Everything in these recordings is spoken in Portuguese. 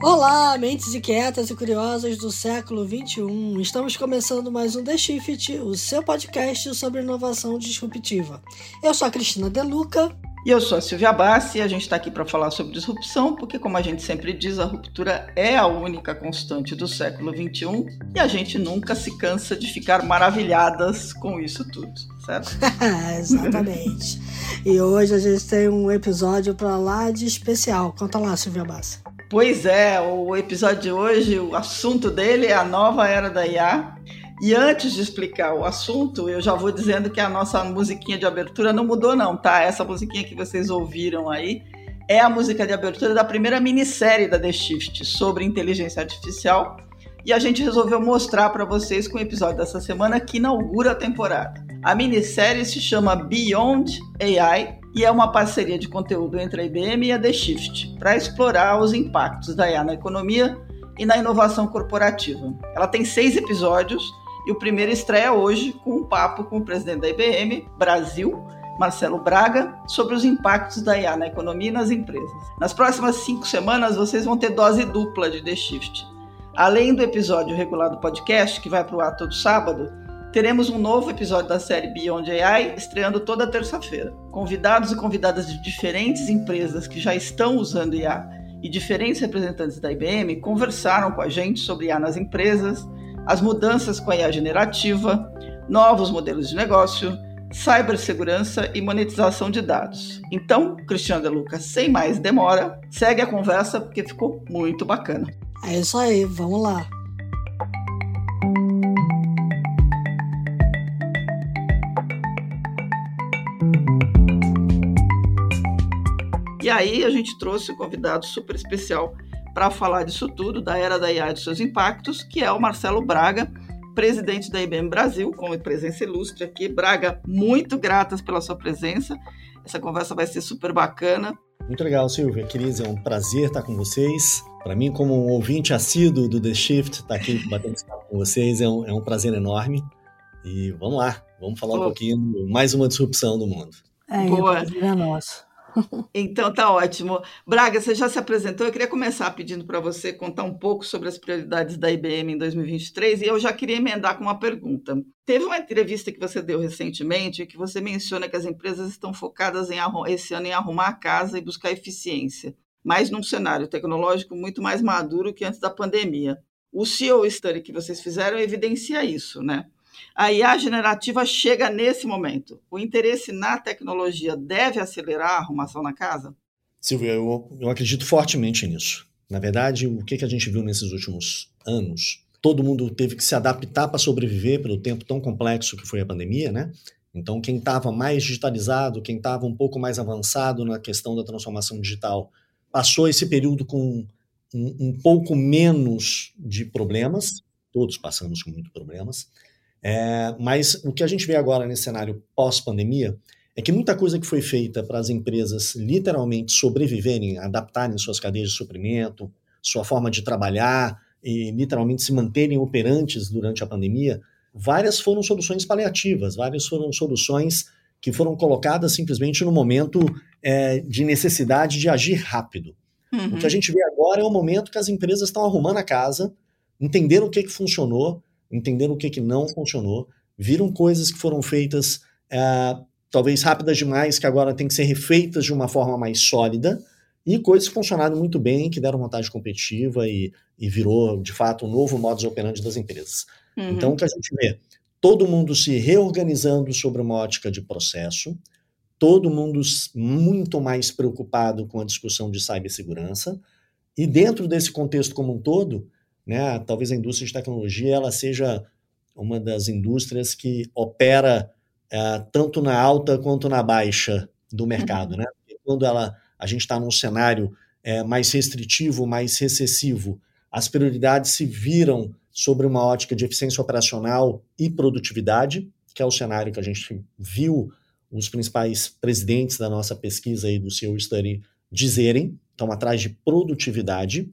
Olá, mentes inquietas e curiosas do século 21. Estamos começando mais um The Shift, o seu podcast sobre inovação disruptiva. Eu sou a Cristina Deluca. E eu sou a Silvia Bassi e a gente está aqui para falar sobre disrupção, porque, como a gente sempre diz, a ruptura é a única constante do século XXI e a gente nunca se cansa de ficar maravilhadas com isso tudo, certo? Exatamente. e hoje a gente tem um episódio para lá de especial. Conta lá, Silvia Bassi. Pois é, o episódio de hoje, o assunto dele é a nova era da IA. E antes de explicar o assunto, eu já vou dizendo que a nossa musiquinha de abertura não mudou, não, tá? Essa musiquinha que vocês ouviram aí é a música de abertura da primeira minissérie da The Shift sobre inteligência artificial. E a gente resolveu mostrar para vocês com o episódio dessa semana que inaugura a temporada. A minissérie se chama Beyond AI e é uma parceria de conteúdo entre a IBM e a The Shift para explorar os impactos da IA na economia e na inovação corporativa. Ela tem seis episódios e o primeiro estreia hoje com um papo com o presidente da IBM Brasil, Marcelo Braga, sobre os impactos da IA na economia e nas empresas. Nas próximas cinco semanas vocês vão ter dose dupla de The Shift. Além do episódio regular do podcast, que vai para o ar todo sábado, teremos um novo episódio da série Beyond AI estreando toda terça-feira. Convidados e convidadas de diferentes empresas que já estão usando IA e diferentes representantes da IBM conversaram com a gente sobre IA nas empresas, as mudanças com a IA generativa, novos modelos de negócio, cibersegurança e monetização de dados. Então, Cristiano De Luca, sem mais demora, segue a conversa porque ficou muito bacana. É isso aí, vamos lá. E aí a gente trouxe um convidado super especial para falar disso tudo, da era da IA e dos seus impactos, que é o Marcelo Braga, presidente da IBM Brasil, com presença ilustre aqui. Braga, muito gratas pela sua presença. Essa conversa vai ser super bacana. Muito legal, Silvia. Cris, é um prazer estar com vocês. Para mim, como um ouvinte assíduo do The Shift, estar aqui batendo papo com vocês é um, é um prazer enorme. E vamos lá, vamos falar Pô. um pouquinho mais uma disrupção do mundo. É, Boa. é nosso. Então tá ótimo. Braga, você já se apresentou. Eu queria começar pedindo para você contar um pouco sobre as prioridades da IBM em 2023 e eu já queria emendar com uma pergunta. Teve uma entrevista que você deu recentemente que você menciona que as empresas estão focadas em esse ano em arrumar a casa e buscar eficiência, mas num cenário tecnológico muito mais maduro que antes da pandemia. O CEO Study que vocês fizeram evidencia isso, né? A IA generativa chega nesse momento. O interesse na tecnologia deve acelerar a arrumação na casa? Silvia, eu, eu acredito fortemente nisso. Na verdade, o que, que a gente viu nesses últimos anos? Todo mundo teve que se adaptar para sobreviver pelo tempo tão complexo que foi a pandemia, né? Então, quem estava mais digitalizado, quem estava um pouco mais avançado na questão da transformação digital, passou esse período com um, um pouco menos de problemas. Todos passamos com muitos problemas. É, mas o que a gente vê agora nesse cenário pós-pandemia é que muita coisa que foi feita para as empresas literalmente sobreviverem, adaptarem suas cadeias de suprimento, sua forma de trabalhar e literalmente se manterem operantes durante a pandemia, várias foram soluções paliativas, várias foram soluções que foram colocadas simplesmente no momento é, de necessidade de agir rápido. Uhum. O que a gente vê agora é o momento que as empresas estão arrumando a casa, entenderam o que, que funcionou, entenderam o que, que não funcionou, viram coisas que foram feitas é, talvez rápidas demais, que agora tem que ser refeitas de uma forma mais sólida, e coisas que funcionaram muito bem, que deram vantagem competitiva e, e virou, de fato, um novo modus operandi das empresas. Uhum. Então, o que a gente vê? Todo mundo se reorganizando sobre uma ótica de processo, todo mundo muito mais preocupado com a discussão de cibersegurança, e dentro desse contexto como um todo, né? Talvez a indústria de tecnologia ela seja uma das indústrias que opera é, tanto na alta quanto na baixa do mercado, uhum. né? quando ela, a gente está num cenário é, mais restritivo, mais recessivo, as prioridades se viram sobre uma ótica de eficiência operacional e produtividade, que é o cenário que a gente viu os principais presidentes da nossa pesquisa aí do CEO Study dizerem, estão atrás de produtividade.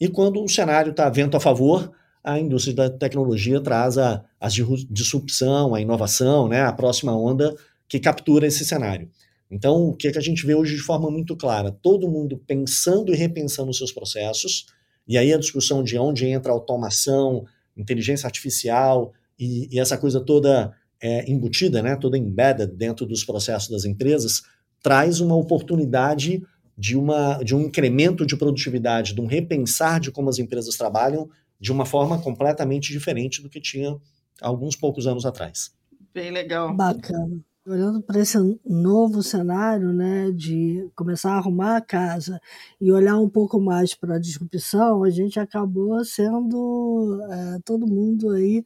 E quando o cenário está vento a favor, a indústria da tecnologia traz a, a disrupção, a inovação, né, a próxima onda que captura esse cenário. Então, o que, é que a gente vê hoje de forma muito clara? Todo mundo pensando e repensando seus processos, E aí a discussão de onde entra automação, inteligência artificial e, e essa coisa toda é, embutida, né, toda embedded dentro dos processos das empresas, traz uma oportunidade de, uma, de um incremento de produtividade, de um repensar de como as empresas trabalham de uma forma completamente diferente do que tinha alguns poucos anos atrás. Bem legal. Bacana. Olhando para esse novo cenário, né, de começar a arrumar a casa e olhar um pouco mais para a disrupção, a gente acabou sendo é, todo mundo aí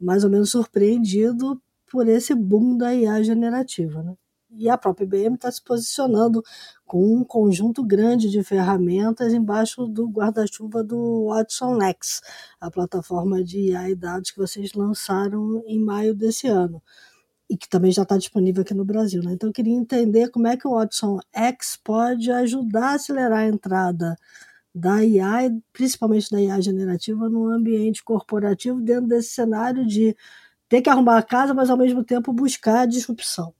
mais ou menos surpreendido por esse boom da IA generativa, né? E a própria IBM está se posicionando com um conjunto grande de ferramentas embaixo do guarda-chuva do Watson X, a plataforma de IA e dados que vocês lançaram em maio desse ano e que também já está disponível aqui no Brasil. Né? Então, eu queria entender como é que o Watson X pode ajudar a acelerar a entrada da IA, principalmente da IA generativa, no ambiente corporativo, dentro desse cenário de ter que arrumar a casa, mas ao mesmo tempo buscar a disrupção.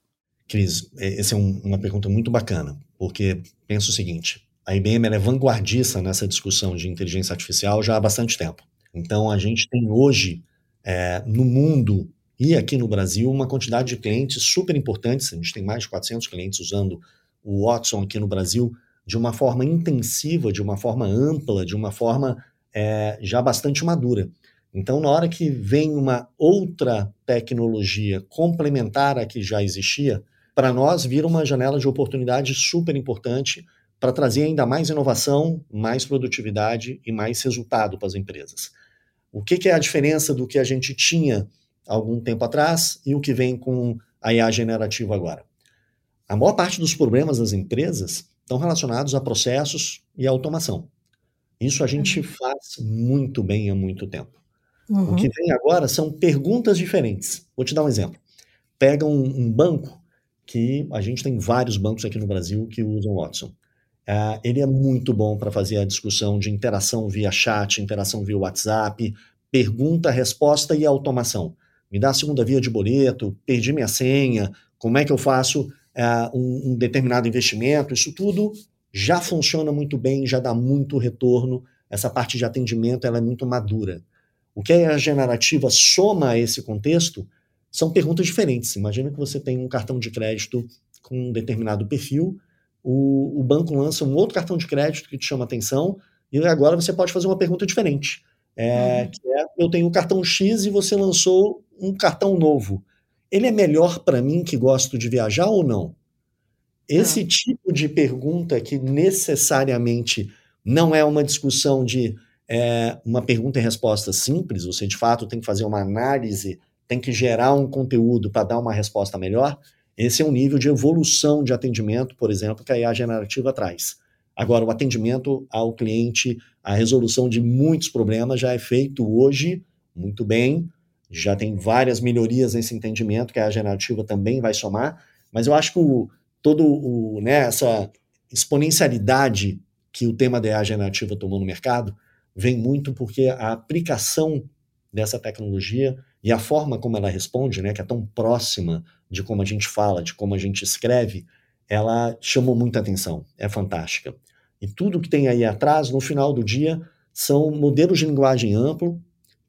Cris, é, essa é um, uma pergunta muito bacana, porque penso o seguinte: a IBM é vanguardista nessa discussão de inteligência artificial já há bastante tempo. Então, a gente tem hoje, é, no mundo, e aqui no Brasil, uma quantidade de clientes super importantes. A gente tem mais de 400 clientes usando o Watson aqui no Brasil de uma forma intensiva, de uma forma ampla, de uma forma é, já bastante madura. Então, na hora que vem uma outra tecnologia complementar à que já existia, para nós vira uma janela de oportunidade super importante para trazer ainda mais inovação, mais produtividade e mais resultado para as empresas. O que, que é a diferença do que a gente tinha algum tempo atrás e o que vem com a IA generativa agora. A maior parte dos problemas das empresas estão relacionados a processos e a automação. Isso a gente uhum. faz muito bem há muito tempo. Uhum. O que vem agora são perguntas diferentes. Vou te dar um exemplo. Pega um, um banco que a gente tem vários bancos aqui no Brasil que usam Watson. Uh, ele é muito bom para fazer a discussão de interação via chat, interação via WhatsApp, pergunta, resposta e automação me dá a segunda via de boleto, perdi minha senha, como é que eu faço uh, um, um, determinado investimento, isso tudo já funciona muito bem, já dá muito retorno, essa parte de atendimento ela é muito madura. O que a generativa soma a esse contexto são perguntas diferentes. Imagina que você tem um cartão de crédito com um determinado perfil, o, o banco lança um outro cartão de crédito que te chama atenção, e agora você pode fazer uma pergunta diferente. É, uhum. que é, eu tenho o cartão X e você lançou um cartão novo. Ele é melhor para mim que gosto de viajar ou não? Esse é. tipo de pergunta que necessariamente não é uma discussão de é, uma pergunta e resposta simples, você de fato tem que fazer uma análise, tem que gerar um conteúdo para dar uma resposta melhor. Esse é um nível de evolução de atendimento, por exemplo, que a IA generativa traz. Agora, o atendimento ao cliente, a resolução de muitos problemas já é feito hoje muito bem, já tem várias melhorias nesse entendimento que a generativa também vai somar, mas eu acho que o, todo o, né, essa exponencialidade que o tema da generativa tomou no mercado vem muito porque a aplicação dessa tecnologia e a forma como ela responde, né, que é tão próxima de como a gente fala, de como a gente escreve, ela chamou muita atenção, é fantástica. E tudo que tem aí atrás, no final do dia, são modelos de linguagem amplo,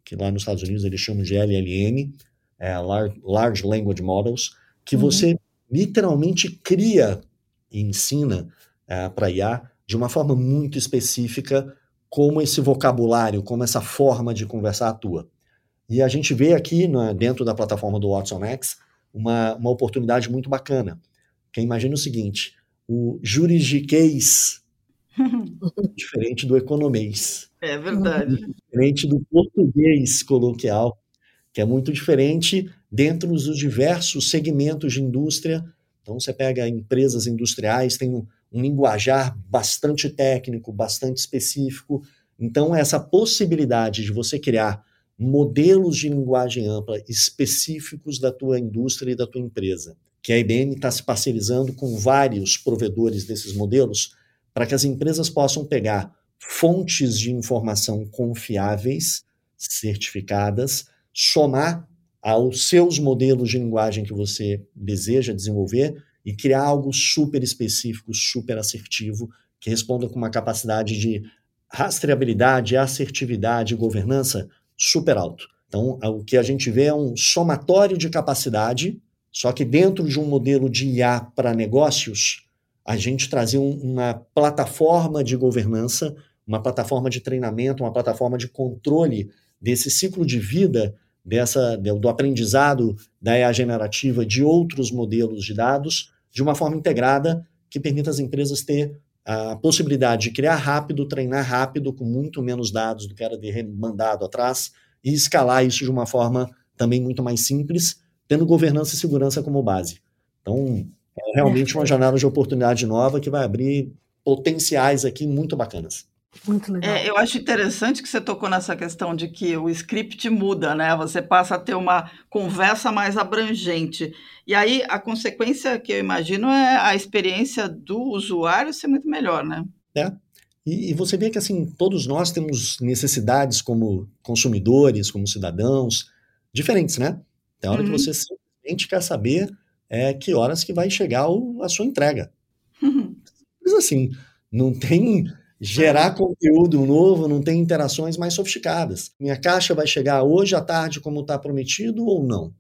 que lá nos Estados Unidos eles chamam de LLM, é, Large Language Models, que uhum. você literalmente cria e ensina é, para IA de uma forma muito específica como esse vocabulário, como essa forma de conversar atua. E a gente vê aqui, né, dentro da plataforma do Watson X, uma, uma oportunidade muito bacana. Que imagina o seguinte, o juridiquês diferente do economês. É verdade. Diferente do português coloquial, que é muito diferente dentro dos diversos segmentos de indústria. Então, você pega empresas industriais, tem um, um linguajar bastante técnico, bastante específico. Então, essa possibilidade de você criar modelos de linguagem ampla específicos da tua indústria e da tua empresa, que a IBM está se parcerizando com vários provedores desses modelos para que as empresas possam pegar fontes de informação confiáveis, certificadas, somar aos seus modelos de linguagem que você deseja desenvolver e criar algo super específico, super assertivo, que responda com uma capacidade de rastreabilidade, assertividade e governança super alto. Então, o que a gente vê é um somatório de capacidade, só que dentro de um modelo de IA para negócios, a gente trazia uma plataforma de governança, uma plataforma de treinamento, uma plataforma de controle desse ciclo de vida dessa do aprendizado da IA generativa de outros modelos de dados de uma forma integrada que permita às empresas ter a possibilidade de criar rápido, treinar rápido, com muito menos dados do que era de mandado atrás, e escalar isso de uma forma também muito mais simples, tendo governança e segurança como base. Então, é realmente uma janela de oportunidade nova que vai abrir potenciais aqui muito bacanas. Muito legal. É, eu acho interessante que você tocou nessa questão de que o script muda, né? Você passa a ter uma conversa mais abrangente. E aí a consequência que eu imagino é a experiência do usuário ser muito melhor, né? É. E, e você vê que assim, todos nós temos necessidades como consumidores, como cidadãos, diferentes, né? Tem hora uhum. que você simplesmente quer saber é, que horas que vai chegar o, a sua entrega. Uhum. Mas assim, não tem gerar conteúdo novo, não tem interações mais sofisticadas. Minha caixa vai chegar hoje à tarde como está prometido ou não?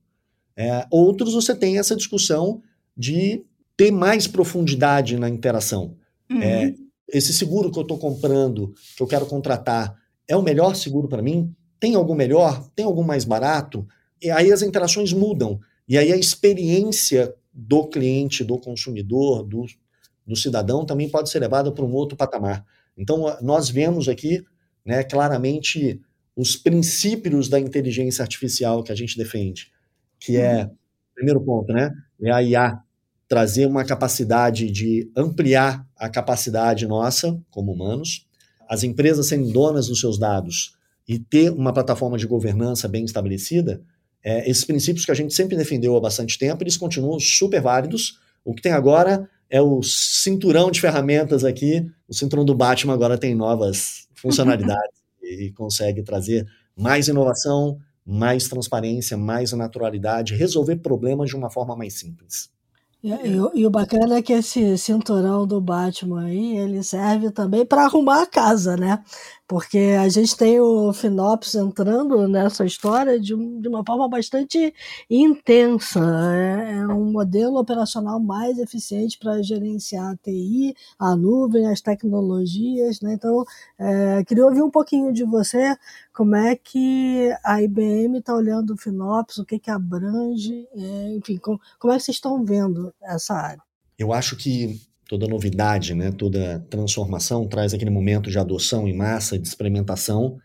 É, outros você tem essa discussão de ter mais profundidade na interação. Uhum. É, esse seguro que eu estou comprando, que eu quero contratar, é o melhor seguro para mim? Tem algum melhor? Tem algum mais barato? E aí as interações mudam. E aí a experiência do cliente, do consumidor, do, do cidadão também pode ser levada para um outro patamar. Então, nós vemos aqui né, claramente os princípios da inteligência artificial que a gente defende, que é, uhum. primeiro ponto, né, é a IA trazer uma capacidade de ampliar a capacidade nossa como humanos, as empresas serem donas dos seus dados e ter uma plataforma de governança bem estabelecida, é, esses princípios que a gente sempre defendeu há bastante tempo, eles continuam super válidos. O que tem agora é o cinturão de ferramentas aqui. O cinturão do Batman agora tem novas funcionalidades e consegue trazer mais inovação, mais transparência, mais naturalidade, resolver problemas de uma forma mais simples. E, e, e, o bacana é que esse cinturão do Batman aí, ele serve também para arrumar a casa, né? Porque a gente tem o Finops entrando nessa história de, de uma forma bastante intensa. É, é um modelo operacional mais eficiente para gerenciar a TI, a nuvem, as tecnologias. Né? Então, é, queria ouvir um pouquinho de você como é que a IBM está olhando o Finops, o que, que abrange, é, enfim, como, como é que vocês estão vendo essa área? Eu acho que toda novidade, né, toda transformação traz aquele momento de adoção em massa, de experimentação,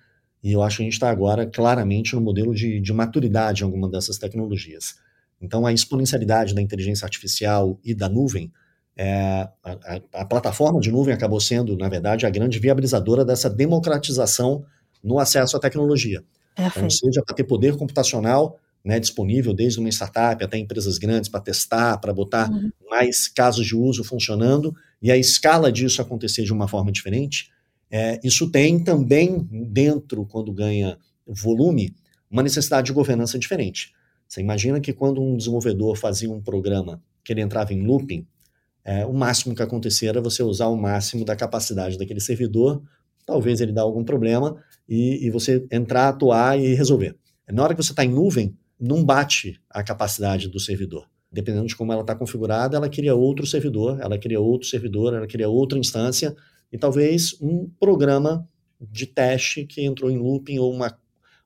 e eu acho que a gente está agora claramente no modelo de, de maturidade em alguma dessas tecnologias. Então, a exponencialidade da inteligência artificial e da nuvem, é, a, a, plataforma de nuvem acabou sendo, na verdade, a grande viabilizadora dessa democratização no acesso à tecnologia. Então, seja para ter poder computacional né, disponível desde uma startup até empresas grandes para testar, para botar uhum. mais casos de uso funcionando e a escala disso acontecer de uma forma diferente. É, isso tem também dentro, quando ganha volume, uma necessidade de governança diferente. Você imagina que quando um desenvolvedor fazia um programa que ele entrava em looping, é, o máximo que acontecia era você usar o máximo da capacidade daquele servidor, talvez ele dá algum problema, e, e você entrar, atuar e resolver. Na hora que você está em nuvem, não bate a capacidade do servidor. Dependendo de como ela está configurada, ela cria outro servidor, ela cria outro servidor, ela cria outra instância e talvez um programa de teste que entrou em looping ou uma,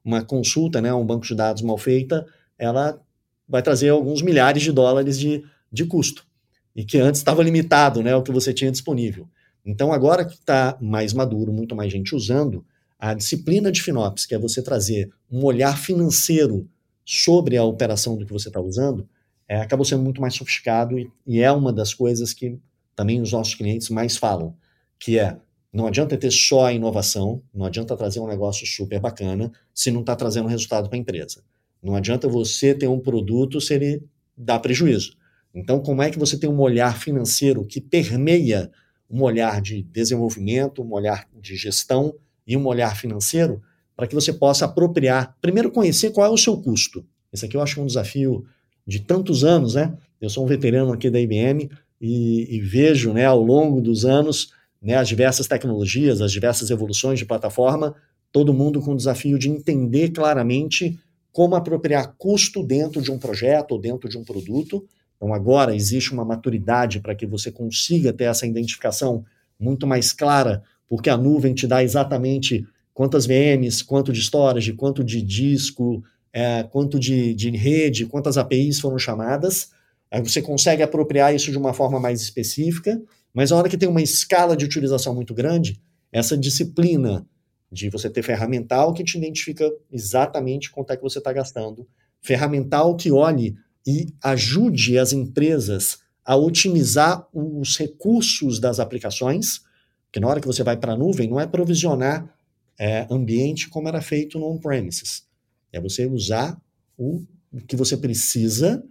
uma consulta, né, um banco de dados mal feita, ela vai trazer alguns milhares de dólares de, de custo e que antes estava limitado, né, o que você tinha disponível. Então agora que está mais maduro, muito mais gente usando, a disciplina de FinOps, que é você trazer um olhar financeiro sobre a operação do que você está usando, é, acabou sendo muito mais sofisticado e, e, é uma das coisas que também os nossos clientes mais falam, que é não adianta ter só a inovação, não adianta trazer um negócio super bacana se não está trazendo resultado para a empresa. Não adianta você ter um produto se ele dá prejuízo. Então, como é que você tem um olhar financeiro que permeia um olhar de desenvolvimento, um olhar de gestão e um olhar financeiro para que você possa apropriar, primeiro conhecer qual é o seu custo. Esse aqui eu acho um desafio de tantos anos, né? Eu sou um veterano aqui da IBM e, e vejo, né, ao longo dos anos, né, as diversas tecnologias, as diversas evoluções de plataforma, todo mundo com o desafio de entender claramente como apropriar custo dentro de um projeto ou dentro de um produto. Então, agora existe uma maturidade para que você consiga ter essa identificação muito mais clara, porque a nuvem te dá exatamente quantas VMs, quanto de storage, quanto de disco, é, quanto de, de rede, quantas APIs foram chamadas. Aí você consegue apropriar isso de uma forma mais específica, mas a hora que tem uma escala de utilização muito grande, essa disciplina de você ter ferramental que te identifica exatamente quanto é que você está gastando, ferramental que olhe e ajude as empresas a otimizar os recursos das aplicações, porque na hora que você vai para a nuvem, não é provisionar é, ambiente como era feito no on-premises. É você usar o que você precisa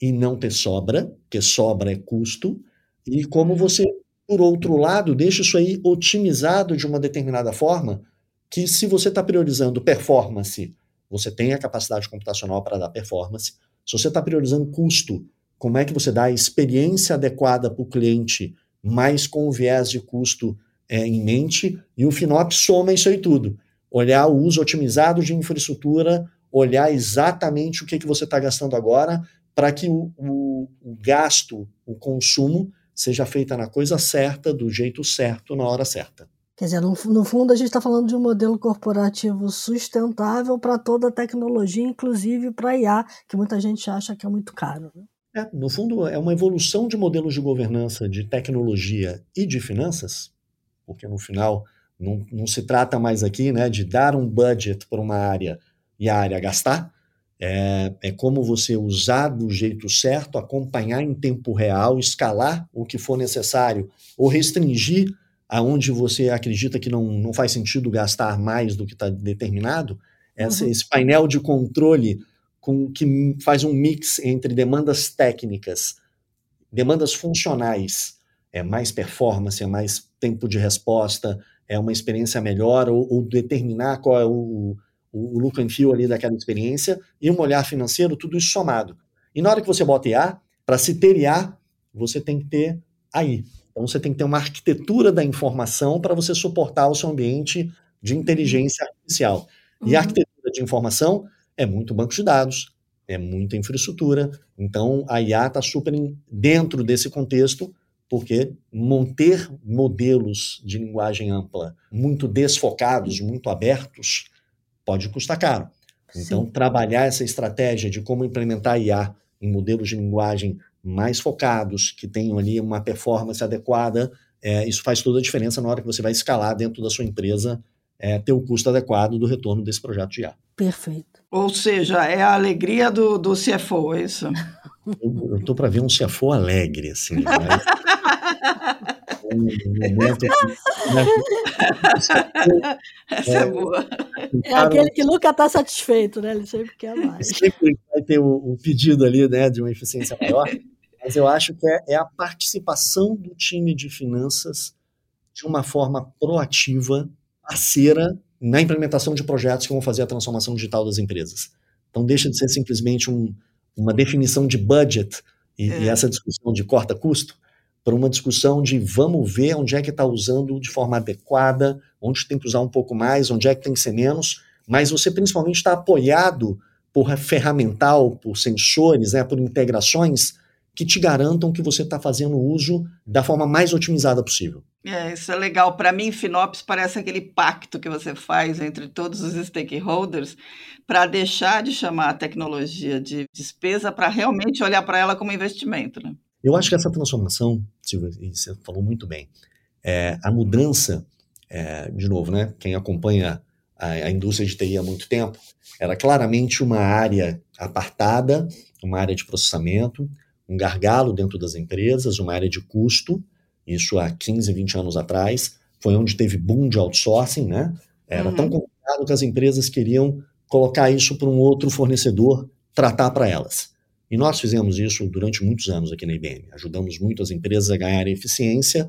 e não ter sobra, porque sobra é custo, e como você, por outro lado, deixa isso aí otimizado de uma determinada forma, que se você está priorizando performance, você tem a capacidade computacional para dar performance. Se você está priorizando custo, como é que você dá a experiência adequada para o cliente, mais com o viés de custo é, em mente, e o FinOps soma isso aí tudo. Olhar o uso otimizado de infraestrutura, olhar exatamente o que, que você está gastando agora, para que o, o, o gasto, o consumo, seja feita na coisa certa, do jeito certo, na hora certa. Quer dizer, no, no fundo, a gente está falando de um modelo corporativo sustentável para toda a tecnologia, inclusive para IA, que muita gente acha que é muito caro. Né? É, no fundo, é uma evolução de modelos de governança de tecnologia e de finanças, porque no final não, não se trata mais aqui né, de dar um budget para uma área e a área gastar, é, é como você usar do jeito certo, acompanhar em tempo real, escalar o que for necessário, ou restringir aonde você acredita que não, não faz sentido gastar mais do que está determinado. Essa, uhum. Esse painel de controle com, que faz um mix entre demandas técnicas, demandas funcionais, é mais performance, é mais tempo de resposta, é uma experiência melhor, ou, ou determinar qual é o, o, look and feel ali daquela experiência, e um olhar financeiro, tudo isso somado. E na hora que você bota IA, para se ter IA, você tem que ter AI. Então você tem que ter uma arquitetura da informação para você suportar o seu ambiente de inteligência artificial. Uhum. E a uhum. arquitetura de informação é muito banco de dados, é muita infraestrutura. Então a IA está super dentro desse contexto, porque manter modelos de linguagem ampla muito desfocados, muito abertos, pode custar caro. Então, Sim. trabalhar essa estratégia de como implementar IA em modelos de linguagem mais focados, que tenham ali uma performance adequada, é, isso faz toda a diferença na hora que você vai escalar dentro da sua empresa, é, ter o custo adequado do retorno desse projeto de IA. Perfeito. Ou seja, é a alegria do, do CFO, é isso? Eu estou para ver um CFO alegre, assim. Mas... um momento né? Essa é, é boa. É aquele que nunca está satisfeito, né? Ele sempre quer mais. Sempre vai ter o, o, pedido ali, né, de uma eficiência maior. mas eu acho que é, é a participação do time de finanças de uma forma proativa, parceira, na implementação de projetos que vão fazer a transformação digital das empresas. Então, deixa de ser simplesmente um, uma definição de budget e, é. e essa discussão de corta custo para uma discussão de vamos ver onde é que está usando de forma adequada, onde tem que usar um pouco mais, onde é que tem que ser menos, mas você principalmente está apoiado por ferramental, por sensores, né, por integrações que te garantam que você está fazendo uso da forma mais otimizada possível. É, isso é legal. Para mim, Finops parece aquele pacto que você faz entre todos os stakeholders para deixar de chamar a tecnologia de despesa para realmente olhar para ela como investimento. Né? Eu acho que essa transformação, Silvia, você falou muito bem, é, a mudança, é, de novo, né, quem acompanha a, a, indústria de TI há muito tempo, era claramente uma área apartada, uma área de processamento, um gargalo dentro das empresas, uma área de custo, isso há 15, 20 anos atrás, foi onde teve boom de outsourcing, né? Era uhum. tão complicado que as empresas queriam colocar isso para um outro fornecedor tratar para elas. E nós fizemos isso durante muitos anos aqui na IBM. Ajudamos muito as empresas a ganharem eficiência,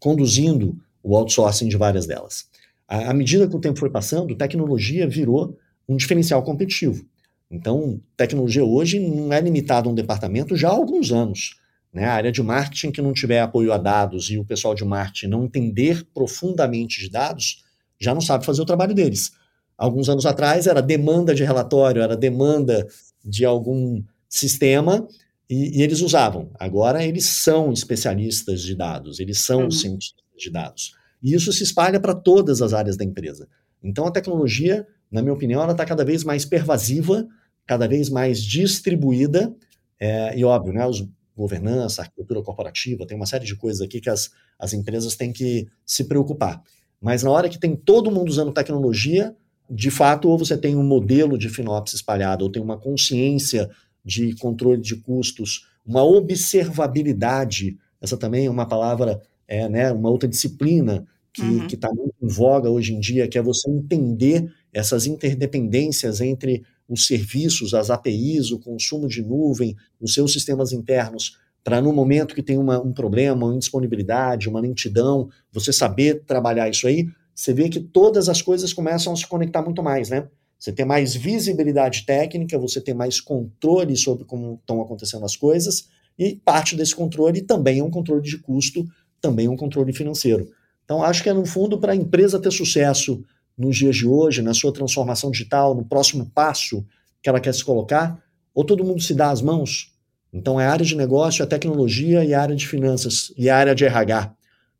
conduzindo o outsourcing de várias delas. À medida que o tempo foi passando, tecnologia virou um diferencial competitivo. Então, tecnologia hoje não é limitada a um departamento já há alguns anos. Né? A área de marketing que não tiver apoio a dados e o pessoal de marketing não entender profundamente de dados, já não sabe fazer o trabalho deles. Alguns anos atrás era demanda de relatório, era demanda de algum sistema e, e eles usavam. Agora eles são especialistas de dados, eles são uhum. cientistas de dados. E isso se espalha para todas as áreas da empresa. Então a tecnologia, na minha opinião, ela está cada vez mais pervasiva, cada vez mais distribuída, é, e óbvio, né, os governança, arquitetura corporativa, tem uma série de coisas aqui que as, as empresas têm que se preocupar. Mas na hora que tem todo mundo usando tecnologia, de fato, ou você tem um modelo de FinOps espalhado, ou tem uma consciência de controle de custos, uma observabilidade, essa também é uma palavra, é, né, uma outra disciplina que uhum. está muito em voga hoje em dia, que é você entender essas interdependências entre os serviços, as APIs, o consumo de nuvem, os seus sistemas internos, para no momento que tem uma, um problema, uma indisponibilidade, uma lentidão, você saber trabalhar isso aí, você vê que todas as coisas começam a se conectar muito mais, né? Você tem mais visibilidade técnica, você tem mais controle sobre como estão acontecendo as coisas, e parte desse controle também é um controle de custo, também é um controle financeiro. Então, acho que é, no fundo, para a empresa ter sucesso nos dias de hoje, na sua transformação digital, no próximo passo que ela quer se colocar, ou todo mundo se dá as mãos. Então, é a área de negócio, a tecnologia e a área de finanças, e a área de RH.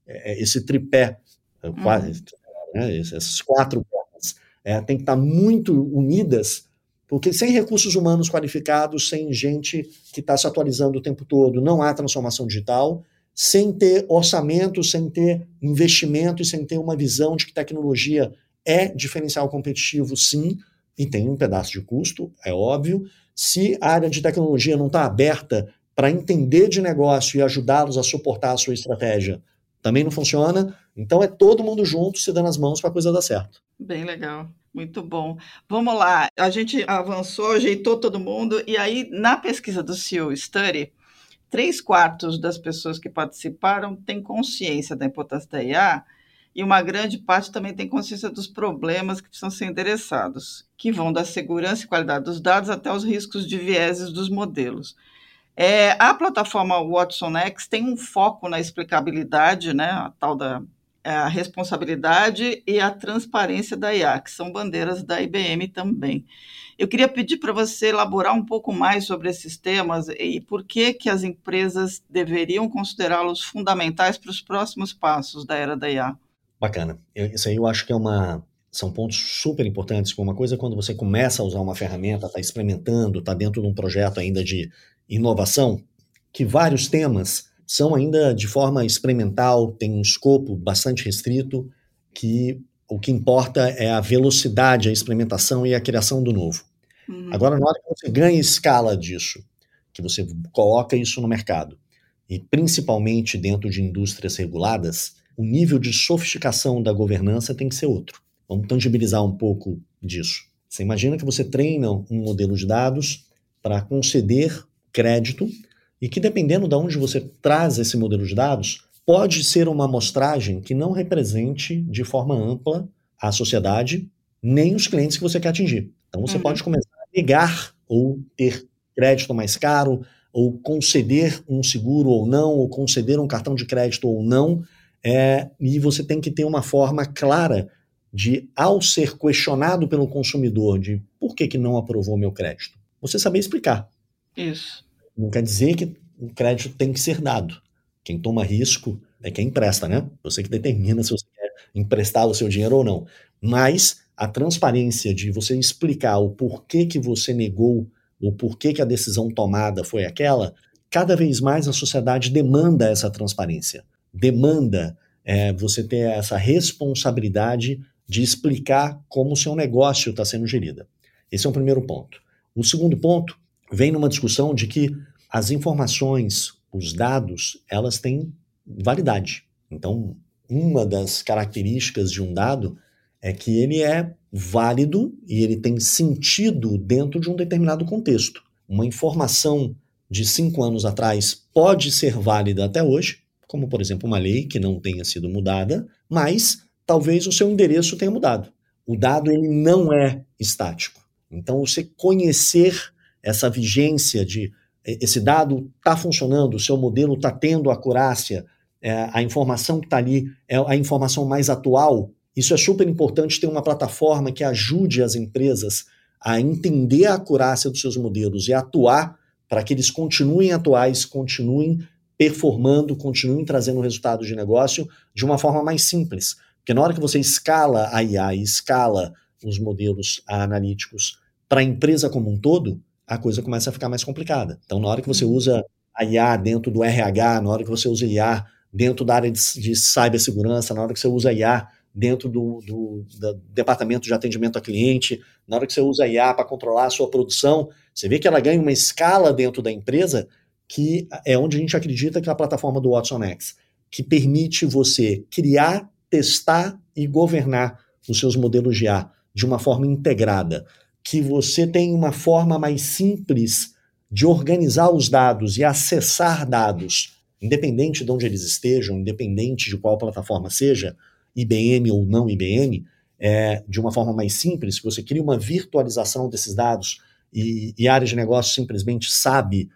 É, é esse tripé, uhum. quase, né, essas quatro pernas, é, tem que estar muito unidas, porque sem recursos humanos qualificados, sem gente que está se atualizando o tempo todo, não há transformação digital, sem ter orçamento, sem ter investimento e sem ter uma visão de que tecnologia é diferencial competitivo, sim, e tem um pedaço de custo, é óbvio. Se a área de tecnologia não está aberta para entender de negócio e ajudá-los a suportar a sua estratégia, também não funciona. Então é todo mundo junto se dando as mãos para a coisa dar certo. Bem legal. Muito bom. Vamos lá. A gente avançou, ajeitou todo mundo, e aí, na pesquisa do CEO Study, três quartos das pessoas que participaram têm consciência da importância da IA, e uma grande parte também tem consciência dos problemas que precisam ser endereçados, que vão da segurança e qualidade dos dados até os riscos de vieses dos modelos. É, a plataforma Watson X tem um foco na explicabilidade, né, a tal da é, a responsabilidade e a transparência da IA, que são bandeiras da IBM também. Eu queria pedir para você elaborar um pouco mais sobre esses temas e por que, que as empresas deveriam considerá-los fundamentais para os próximos passos da era da IA. Bacana. Eu, isso aí eu acho que é uma, são pontos super importantes. Uma coisa é quando você começa a usar uma ferramenta, está experimentando, está dentro de um projeto ainda de inovação, que vários temas são ainda de forma experimental, tem um escopo bastante restrito, que o que importa é a velocidade, a experimentação e a criação do novo. Uhum. Agora, na hora que você ganha escala disso, que você coloca isso no mercado, e principalmente dentro de indústrias reguladas, o nível de sofisticação da governança tem que ser outro. Vamos tangibilizar um pouco disso. Você imagina que você treina um modelo de dados para conceder crédito e que, dependendo de onde você traz esse modelo de dados, pode ser uma amostragem que não represente de forma ampla a sociedade nem os clientes que você quer atingir. Então você uhum. pode começar a negar ou ter crédito mais caro, ou conceder um seguro ou não, ou conceder um cartão de crédito ou não, é, e você tem que ter uma forma clara de, ao ser questionado pelo consumidor de por que, que não aprovou meu crédito, você saber explicar. Isso. Não quer dizer que o crédito tem que ser dado. Quem toma risco é quem empresta, né? Você que determina se você quer emprestar o seu dinheiro ou não. Mas a transparência de você explicar o porquê que você negou, o porquê que a decisão tomada foi aquela, cada vez mais a sociedade demanda essa transparência. Demanda é, você ter essa responsabilidade de explicar como o seu negócio está sendo gerido. Esse é o primeiro ponto. O segundo ponto vem numa discussão de que as informações, os dados, elas têm validade. Então, uma das características de um dado é que ele é válido e ele tem sentido dentro de um determinado contexto. Uma informação de cinco anos atrás pode ser válida até hoje, como por exemplo uma lei que não tenha sido mudada, mas talvez o seu endereço tenha mudado. O dado ele não é estático. Então, você conhecer essa vigência de esse dado está funcionando, o seu modelo está tendo acurácia, é, a informação que está ali é a informação mais atual. Isso é super importante ter uma plataforma que ajude as empresas a entender a acurácia dos seus modelos e atuar para que eles continuem atuais, continuem performando, continuem trazendo resultados de negócio de uma forma mais simples. Porque na hora que você escala a IA e escala os modelos analíticos para a empresa como um todo, a coisa começa a ficar mais complicada. Então, na hora que você uhum. usa a IA dentro do RH, na hora que você usa a IA dentro da área de, de cibersegurança, na hora que você usa a IA dentro do, do, do, departamento de atendimento a cliente, na hora que você usa a IA para controlar a sua produção, você vê que ela ganha uma escala dentro da empresa que é onde a gente acredita que é a plataforma do Watson X, que permite você criar, testar e governar os seus modelos de IA de uma forma integrada que você tem uma forma mais simples de organizar os dados e acessar dados, independente de onde eles estejam, independente de qual plataforma seja, IBM ou não IBM, é, de uma forma mais simples, que você cria uma virtualização desses dados e, e de negócio simplesmente sabe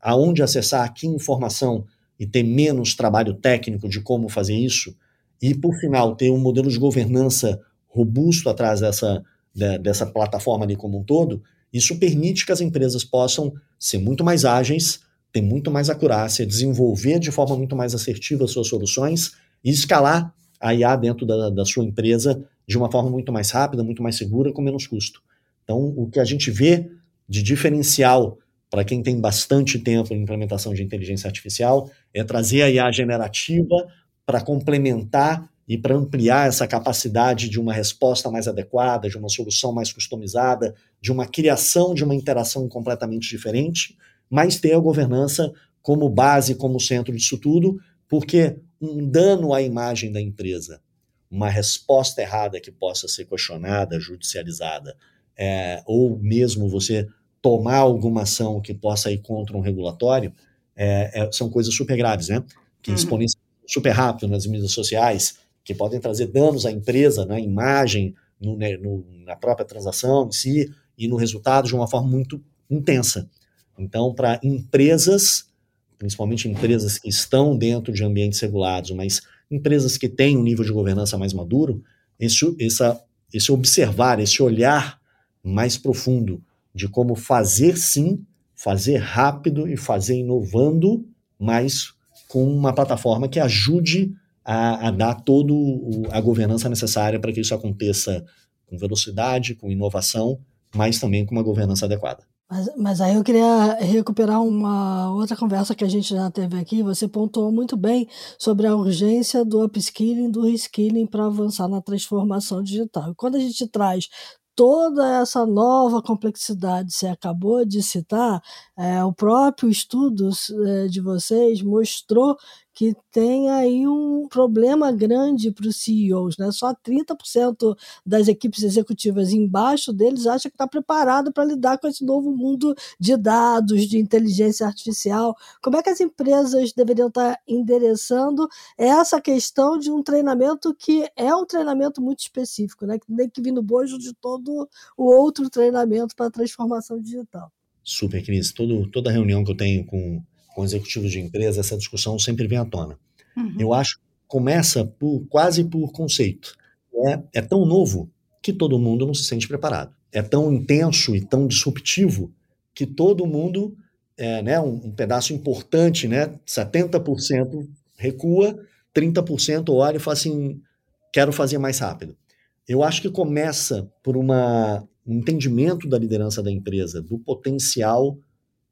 aonde acessar, que informação e ter menos trabalho técnico de como fazer isso, e por final ter um modelo de governança robusto atrás dessa, de, dessa plataforma ali como um todo, isso permite que as empresas possam ser muito mais ágeis, ter muito mais acurácia, desenvolver de forma muito mais assertiva suas soluções e escalar a IA dentro da, da sua empresa de uma forma muito mais rápida, muito mais segura, com menos custo. Então, o que a gente vê de diferencial para quem tem bastante tempo em implementação de inteligência artificial é trazer a IA generativa para complementar e para ampliar essa capacidade de uma resposta mais adequada, de uma solução mais customizada, de uma criação de uma interação completamente diferente, mas ter a governança como base, como centro disso tudo, porque um dano à imagem da empresa, uma resposta errada que possa ser questionada, judicializada, é, ou mesmo você tomar alguma ação que possa ir contra um regulatório, é, é, são coisas super graves, né? Que uhum. exponem super rápido nas mídias sociais, que podem trazer danos à empresa, na imagem, no, né, no, na própria transação em si e no resultado de uma forma muito intensa. Então, para empresas, principalmente empresas que estão dentro de ambientes regulados, mas empresas que têm um nível de governança mais maduro, esse, essa, esse observar, esse olhar mais profundo de como fazer sim, fazer rápido e fazer inovando, mas com uma plataforma que ajude a, a dar toda a governança necessária para que isso aconteça com velocidade, com inovação, mas também com uma governança adequada. Mas, mas, aí eu queria recuperar uma outra conversa que a gente já teve aqui. Você pontuou muito bem sobre a urgência do upskilling, do reskilling para avançar na transformação digital. E quando a gente traz toda essa nova complexidade você acabou de citar, é, o próprio estudo é, de vocês mostrou que tem aí um problema grande para os CEOs, né? Só 30% das equipes executivas embaixo deles acha que está preparado para lidar com esse novo mundo de dados, de inteligência artificial. Como é que as empresas deveriam estar tá endereçando essa questão de um treinamento que é um treinamento muito específico, né? Que tem que vir no bojo de todo o outro treinamento para a transformação digital. Super, Cris. Todo, toda reunião que eu tenho com com executivos de empresa, essa discussão sempre vem à tona. Uhum. Eu acho que começa por quase por conceito. É, é tão novo que todo mundo não se sente preparado. É tão intenso e tão disruptivo que todo mundo, é, né, um, um pedaço importante, né, 70% recua, 30% olha e fala assim, quero fazer mais rápido. Eu acho que começa por uma, um entendimento da liderança da empresa, do potencial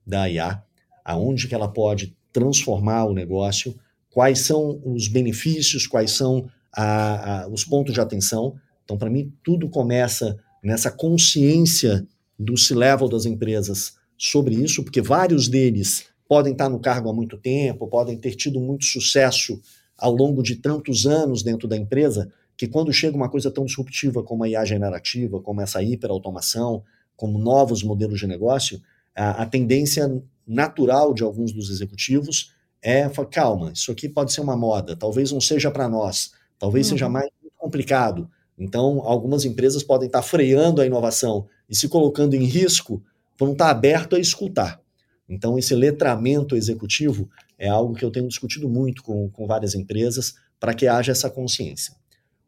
da IA, aonde que ela pode transformar o negócio, quais são os benefícios, quais são a, a, os pontos de atenção. Então, para mim, tudo começa nessa consciência do C-level das empresas sobre isso, porque vários deles podem estar no cargo há muito tempo, podem ter tido muito sucesso ao longo de tantos anos dentro da empresa, que quando chega uma coisa tão disruptiva como a IA generativa, como essa hiperautomação, como novos modelos de negócio, a, a tendência natural de alguns dos executivos é falar, calma, isso aqui pode ser uma moda, talvez não seja para nós, talvez uhum. seja mais complicado. Então, algumas empresas podem estar freando a inovação e se colocando em risco, vão estar abertos a escutar. Então, esse letramento executivo é algo que eu tenho discutido muito com, com várias empresas para que haja essa consciência.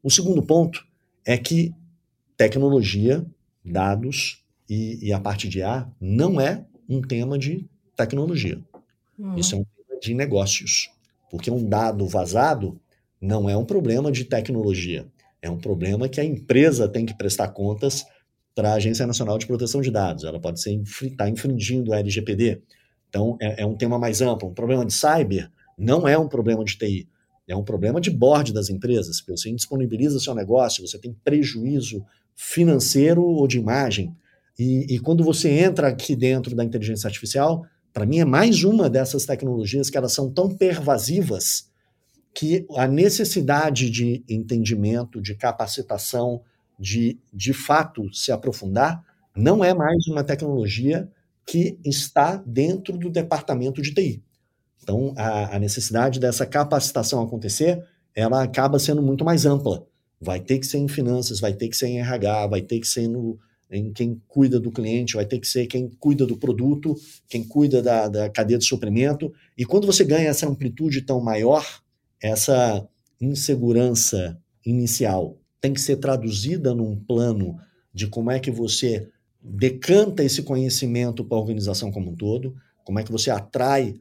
O segundo ponto é que tecnologia, dados e, e a parte de A não é um tema de tecnologia. Uhum. Isso é um tema de negócios. Porque um dado vazado não é um problema de tecnologia. É um problema que a empresa tem que prestar contas para a Agência Nacional de Proteção de Dados. Ela pode estar tá infringindo a LGPD. Então, é, é, um tema mais amplo. Um problema de cyber não é um problema de TI. É um problema de board das empresas. Porque você indisponibiliza seu negócio, você tem prejuízo financeiro ou de imagem. E, e quando você entra aqui dentro da inteligência artificial, para mim é mais uma dessas tecnologias que elas são tão pervasivas que a necessidade de entendimento, de capacitação, de de fato se aprofundar, não é mais uma tecnologia que está dentro do departamento de TI. Então, a, a necessidade dessa capacitação acontecer, ela acaba sendo muito mais ampla. Vai ter que ser em finanças, vai ter que ser em RH, vai ter que ser no, em quem cuida do cliente, vai ter que ser quem cuida do produto, quem cuida da, da cadeia de suprimento. E quando você ganha essa amplitude tão maior, essa insegurança inicial tem que ser traduzida num plano de como é que você decanta esse conhecimento para a organização como um todo, como é que você atrai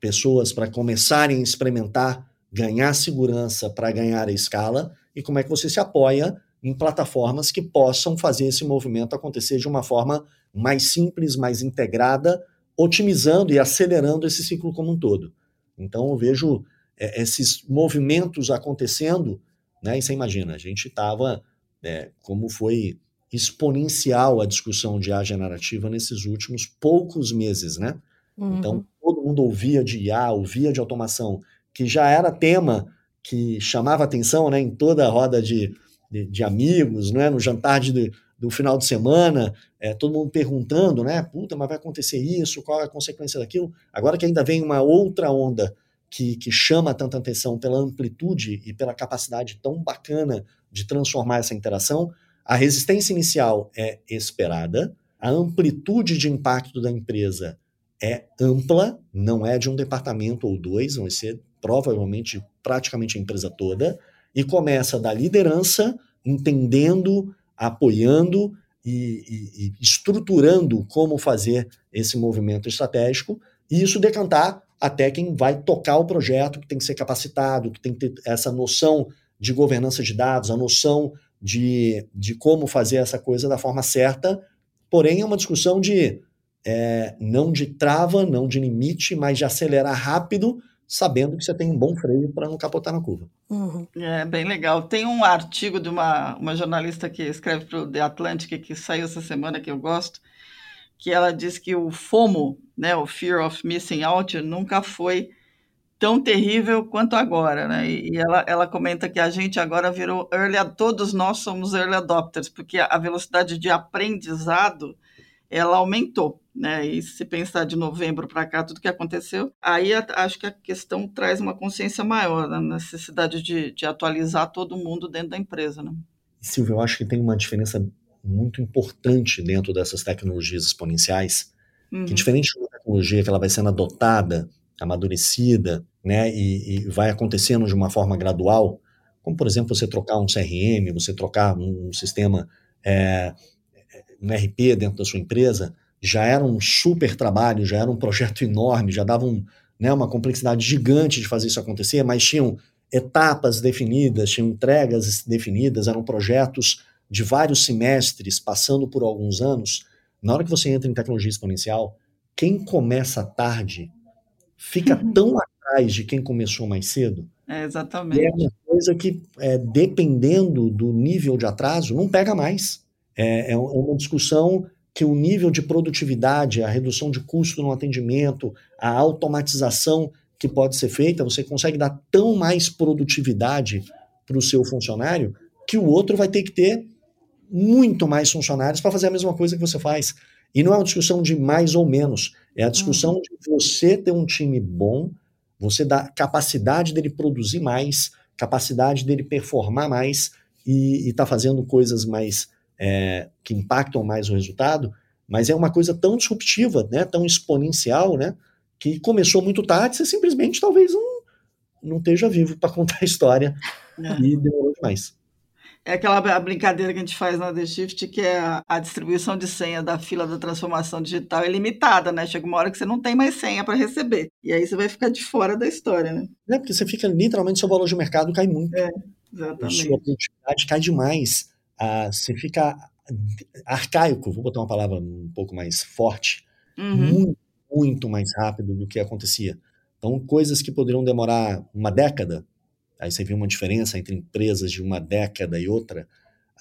pessoas para começarem a experimentar, ganhar segurança para ganhar a escala e como é que você se apoia em plataformas que possam fazer esse movimento acontecer de uma forma mais simples, mais integrada, otimizando e acelerando esse ciclo como um todo. Então, eu vejo é, esses movimentos acontecendo, né? E você imagina, a gente estava, é, como foi exponencial a discussão de IA generativa nesses últimos poucos meses, né? Uhum. Então, mundo ouvia de IA, ouvia de automação, que já era tema que chamava atenção né, em toda a roda de, de, de amigos, né, no jantar de, do final de semana, é, todo mundo perguntando, né? Puta, mas vai acontecer isso? Qual é a consequência daquilo? Agora que ainda vem uma outra onda que, que chama tanta atenção pela amplitude e pela capacidade tão bacana de transformar essa interação, a resistência inicial é esperada, a amplitude de impacto da empresa é ampla, não é de um departamento ou dois, vai ser provavelmente praticamente a empresa toda, e começa da liderança, entendendo, apoiando e, e, e estruturando como fazer esse movimento estratégico, e isso decantar até quem vai tocar o projeto, que tem que ser capacitado, que tem que ter essa noção de governança de dados, a noção de, de como fazer essa coisa da forma certa. Porém, é uma discussão de é, não de trava, não de limite, mas de acelerar rápido, sabendo que você tem um bom freio para não capotar na curva. Uhum. É bem legal. Tem um artigo de uma, uma jornalista que escreve para o The Atlantic, que saiu essa semana, que eu gosto, que ela diz que o FOMO, né, o Fear of Missing Out, nunca foi tão terrível quanto agora, né? E ela, ela comenta que a gente agora virou early, todos nós somos early adopters, porque a velocidade de aprendizado ela aumentou né? E se pensar de novembro para cá, tudo que aconteceu, aí acho que a questão traz uma consciência maior, né? a necessidade de, de atualizar todo mundo dentro da empresa, né? Silvio, eu acho que tem uma diferença muito importante dentro dessas tecnologias exponenciais, uhum. que diferente de uma tecnologia que ela vai sendo adotada, amadurecida, né, e, e vai acontecendo de uma forma gradual, como por exemplo você trocar um CRM, você trocar um sistema, é, um RP dentro da sua empresa, já era um super trabalho, já era um projeto enorme, já dava um, né, uma complexidade gigante de fazer isso acontecer, mas tinham etapas definidas, tinham entregas definidas, eram projetos de vários semestres, passando por alguns anos. Na hora que você entra em tecnologia exponencial, quem começa tarde fica tão atrás de quem começou mais cedo. É, exatamente. é uma coisa que, é, dependendo do nível de atraso, não pega mais. É, é uma discussão que o nível de produtividade, a redução de custo no atendimento, a automatização que pode ser feita, você consegue dar tão mais produtividade para o seu funcionário que o outro vai ter que ter muito mais funcionários para fazer a mesma coisa que você faz. E não é uma discussão de mais ou menos, é a discussão uhum. de você ter um time bom, você dar capacidade dele produzir mais, capacidade dele performar mais e estar tá fazendo coisas mais é, que impactam mais o resultado, mas é uma coisa tão disruptiva, né, tão exponencial, né, que começou muito tarde, você simplesmente talvez não, não esteja vivo para contar a história é. e demorou demais. É aquela brincadeira que a gente faz na The Shift, que é a, a, distribuição de senha da fila da transformação digital é limitada, né? Chega uma hora que você não tem mais senha para receber. E aí você vai ficar de fora da história, né? É, porque você fica literalmente, seu valor de mercado cai muito. É, exatamente. Sua produtividade cai demais. Ah, você fica arcaico, vou botar uma palavra um pouco mais forte, uhum. muito, muito mais rápido do que acontecia. Então, coisas que poderiam demorar uma década, aí você viu uma diferença entre empresas de uma década e outra,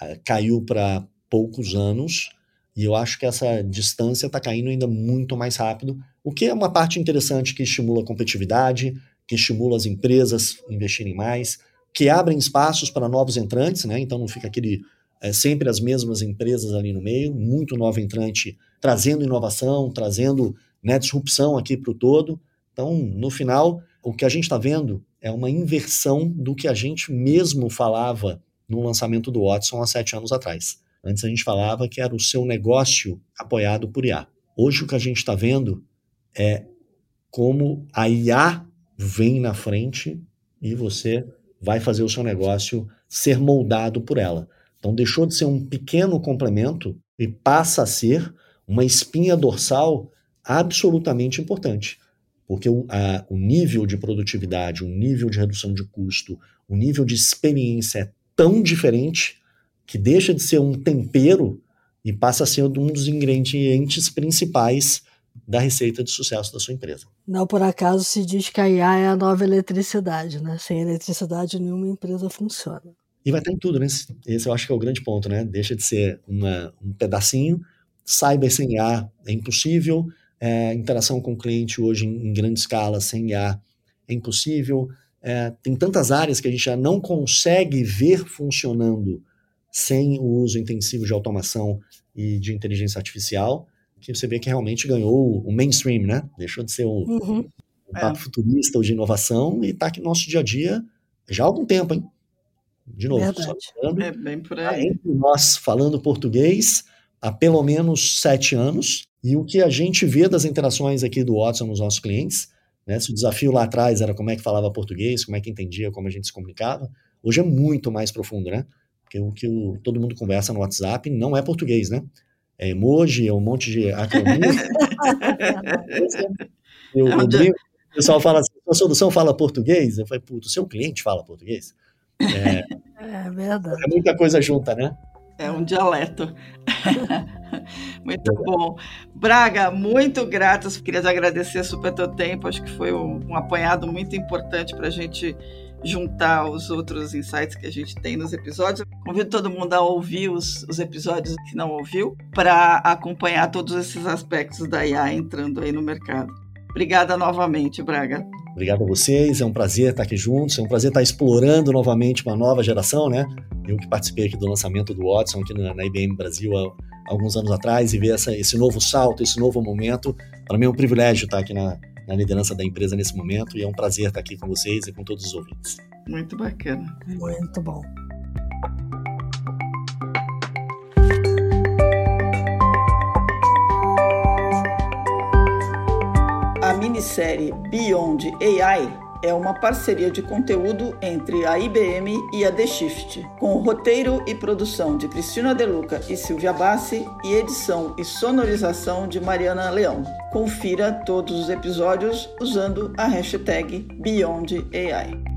uh, caiu para poucos anos, e eu acho que essa distância está caindo ainda muito mais rápido, o que é uma parte interessante que estimula a competitividade, que estimula as empresas a investirem mais, que abrem espaços para novos entrantes, né? Então não fica aquele é, sempre as mesmas empresas ali no meio, muito novo entrante trazendo inovação, trazendo né, disrupção aqui para o todo. Então, no final, o que a gente está vendo é uma inversão do que a gente mesmo falava no lançamento do Watson há sete anos atrás. Antes a gente falava que era o seu negócio apoiado por IA. Hoje o que a gente está vendo é como a IA vem na frente e você vai fazer o seu negócio ser moldado por ela. Então deixou de ser um pequeno complemento e passa a ser uma espinha dorsal absolutamente importante porque o, a, o nível de produtividade, o nível de redução de custo, o nível de experiência é tão diferente que deixa de ser um tempero e passa a ser um dos ingredientes principais da receita de sucesso da sua empresa. Não por acaso se diz que a IA é a nova eletricidade, né? Sem eletricidade nenhuma empresa funciona. E vai estar em tudo, né? Esse eu acho que é o grande ponto, né? Deixa de ser uma, um pedacinho, saiba sem IA é impossível, é, interação com o cliente hoje em, em grande escala, sem IA, é impossível. É, tem tantas áreas que a gente já não consegue ver funcionando sem o uso intensivo de automação e de inteligência artificial, que você vê que realmente ganhou o mainstream, né? Deixou de ser o, uhum. um papo é. futurista ou de inovação e está aqui no nosso dia a dia já há algum tempo, hein? De novo, falando, é bem por tá aí. entre nós falando português há pelo menos sete anos, e o que a gente vê das interações aqui do Watson nos nossos clientes, né, se o desafio lá atrás era como é que falava português, como é que entendia, como a gente se comunicava, hoje é muito mais profundo, né? Porque o que o, todo mundo conversa no WhatsApp não é português, né? É emoji, é um monte de acronia. eu, eu brinco, o pessoal fala assim, a solução fala português? Eu falei, puto, o seu cliente fala português? É, é verdade. É muita coisa junta, né? É um dialeto. muito bom. Braga, muito gratas. Queria agradecer super teu tempo. Acho que foi um, um apanhado muito importante para a gente juntar os outros insights que a gente tem nos episódios. Convido todo mundo a ouvir os, os episódios que não ouviu para acompanhar todos esses aspectos da IA entrando aí no mercado. Obrigada novamente, Braga. Obrigado a vocês, é um prazer estar aqui juntos, é um prazer estar explorando novamente uma nova geração, né? Eu que participei aqui do lançamento do Watson aqui na, na IBM Brasil há, há, alguns anos atrás e ver essa, esse novo salto, esse novo momento, para mim é um privilégio estar aqui na, na liderança da empresa nesse momento e é um prazer estar aqui com vocês e com todos os ouvintes. Muito bacana. Muito bom. Minissérie Beyond AI é uma parceria de conteúdo entre a IBM e a The Shift, com roteiro e produção de Cristina Deluca e Silvia Bassi e edição e sonorização de Mariana Leão. Confira todos os episódios usando a hashtag Beyond AI.